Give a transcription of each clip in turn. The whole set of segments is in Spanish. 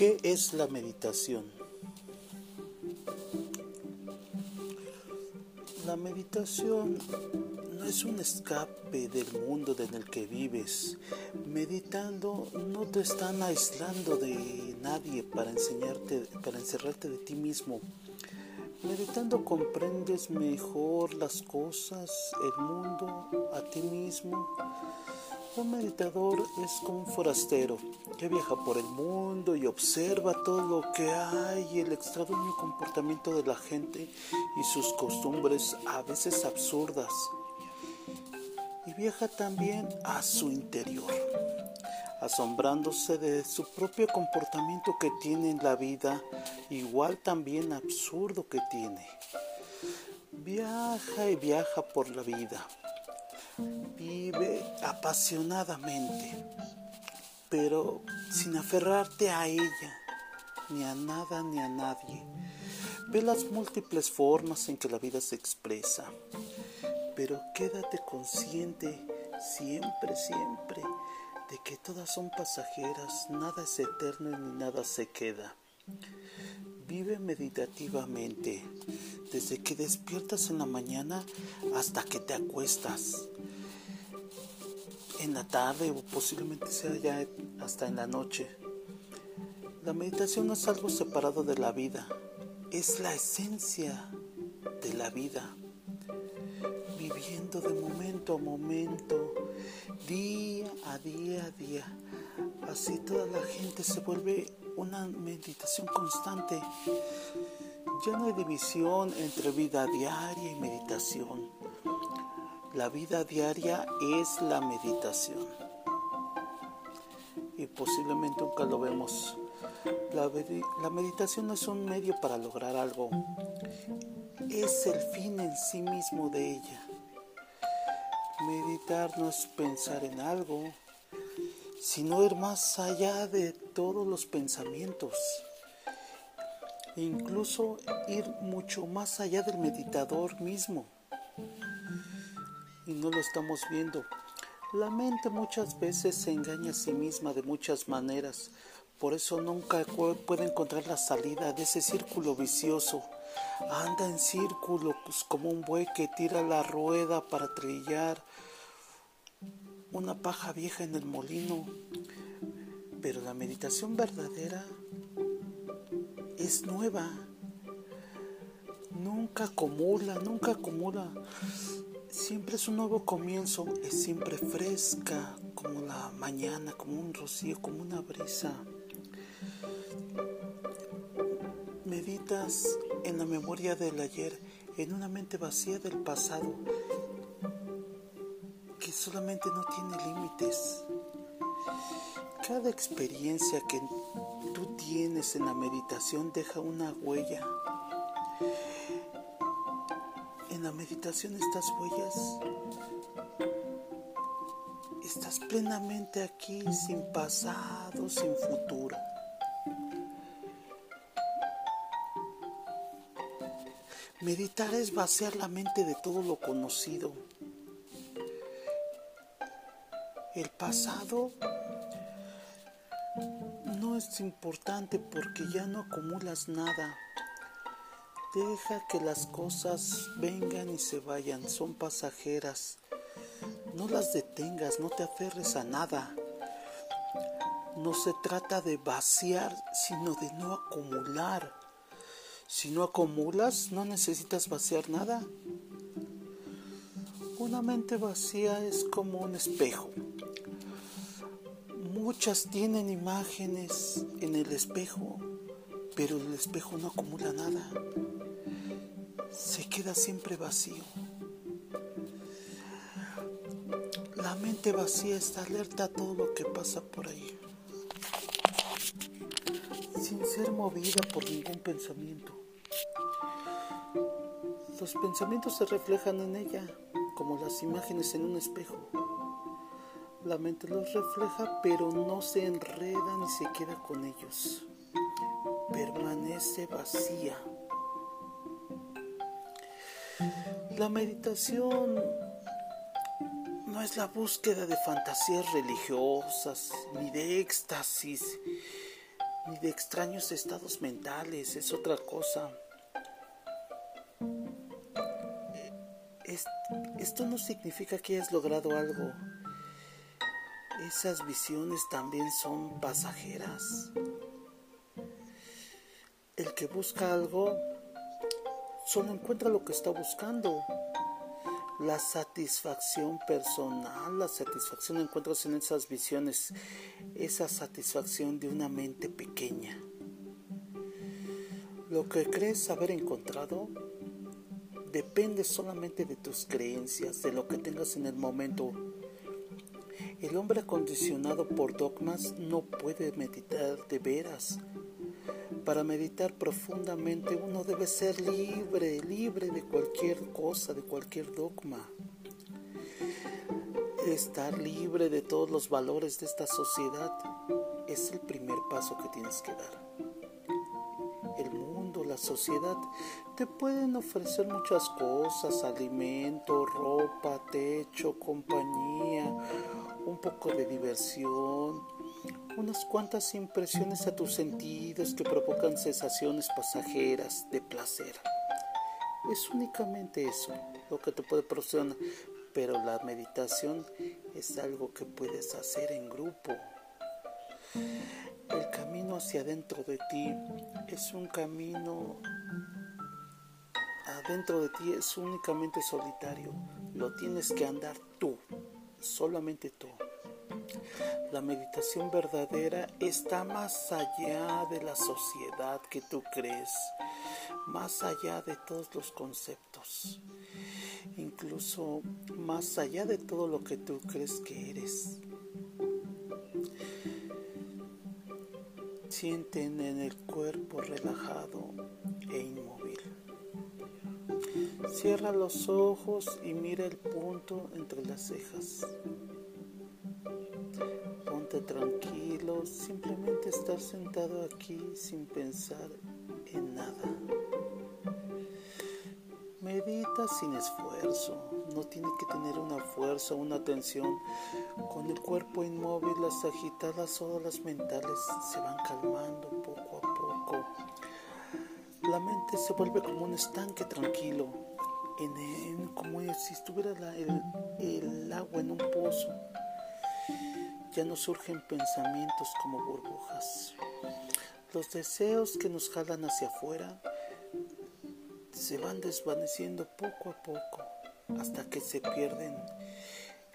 ¿Qué es la meditación? La meditación no es un escape del mundo en el que vives. Meditando no te están aislando de nadie para enseñarte, para encerrarte de ti mismo. Meditando comprendes mejor las cosas, el mundo, a ti mismo. Un meditador es como un forastero que viaja por el mundo y observa todo lo que hay, el extraordinario comportamiento de la gente y sus costumbres a veces absurdas. Y viaja también a su interior, asombrándose de su propio comportamiento que tiene en la vida, igual también absurdo que tiene. Viaja y viaja por la vida Vive apasionadamente, pero sin aferrarte a ella, ni a nada ni a nadie. Ve las múltiples formas en que la vida se expresa, pero quédate consciente siempre, siempre de que todas son pasajeras, nada es eterno ni nada se queda. Vive meditativamente, desde que despiertas en la mañana hasta que te acuestas. En la tarde o posiblemente sea ya hasta en la noche. La meditación no es algo separado de la vida, es la esencia de la vida. Viviendo de momento a momento, día a día a día. Así toda la gente se vuelve una meditación constante. Ya no hay división entre vida diaria y meditación. La vida diaria es la meditación. Y posiblemente nunca lo vemos. La, meditación no es un medio para lograr algo, es el fin en sí mismo de ella. Meditar no es pensar en algo, sino ir más allá de todos los pensamientos incluso ir mucho más allá del meditador mismo. Y no lo estamos viendo. La mente muchas veces se engaña a sí misma de muchas maneras. Por eso nunca puede encontrar la salida de ese círculo vicioso. Anda en círculos pues, como un buey que tira la rueda para trillar una paja vieja en el molino. Pero la meditación verdadera es nueva. Nunca acumula, nunca acumula. Siempre es un nuevo comienzo, es siempre fresca, como la mañana, como un rocío, como una brisa. Meditas en la memoria del ayer, en una mente vacía del pasado, que solamente no tiene límites. Cada experiencia que tú tienes en la meditación deja una huella. En la meditación estas huellas estás plenamente aquí sin pasado, sin futuro. Meditar es vaciar la mente de todo lo conocido. El pasado es importante porque ya no acumulas nada. Deja que las cosas vengan y se vayan, son pasajeras. No las detengas, no te aferres a nada. No se trata de vaciar, sino de no acumular. Si no acumulas, no necesitas vaciar nada. Una mente vacía es como un espejo. Muchas tienen imágenes en el espejo, pero el espejo no acumula nada. Se queda siempre vacío. La mente vacía está alerta a todo lo que pasa por ahí, sin ser movida por ningún pensamiento. Los pensamientos se reflejan en ella como las imágenes en un espejo. La mente los refleja, pero no se enreda ni se queda con ellos. Permanece vacía. La meditación no es la búsqueda de fantasías religiosas ni de éxtasis, ni de extraños estados mentales, es otra cosa. Esto no significa que hayas logrado algo. Esas visiones también son pasajeras. El que busca algo solo encuentra lo que está buscando. La satisfacción personal, la satisfacción encuentras en esas visiones, esa satisfacción de una mente pequeña. Lo que crees haber encontrado depende solamente de tus creencias, de lo que tengas en el momento. El hombre acondicionado por dogmas no puede meditar de veras. Para meditar profundamente uno debe ser libre, libre de cualquier cosa, de cualquier dogma. Estar libre de todos los valores de esta sociedad es el primer paso que tienes que dar la sociedad, te pueden ofrecer muchas cosas, alimento, ropa, techo, compañía, un poco de diversión, unas cuantas impresiones a tus sentidos que provocan sensaciones pasajeras de placer. Es únicamente eso lo que te puede proporcionar, pero la meditación es algo que puedes hacer en grupo. El camino hacia adentro de ti es un camino adentro de ti es únicamente solitario. Lo tienes que andar tú, solamente tú. La meditación verdadera está más allá de la sociedad que tú crees, más allá de todos los conceptos, incluso más allá de todo lo que tú crees que eres. sienten en el cuerpo relajado e inmóvil. Cierra los ojos y mira el punto entre las cejas. Sentado aquí sin pensar en nada. Medita sin esfuerzo no tiene que tener una fuerza, una tensión. Con el cuerpo inmóvil, las agitadas olas mentales se van calmando poco a poco. La mente se vuelve como un estanque tranquilo, en, como si estuviera el agua en un pozo. Ya no surgen pensamientos como burbujas. Los deseos que nos jalan hacia afuera se van desvaneciendo poco a poco hasta que se pierden.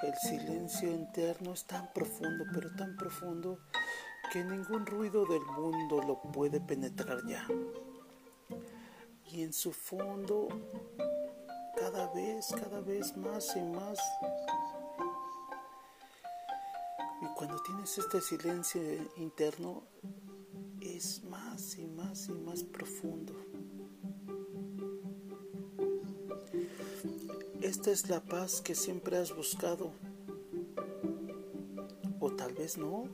El silencio interno es tan profundo, pero tan profundo, que ningún ruido del mundo lo puede penetrar ya. Y en su fondo, cada vez, cada vez más y más. Cuando tienes este silencio interno, es más y más y más profundo. Esta es la paz que siempre has buscado. O tal vez no.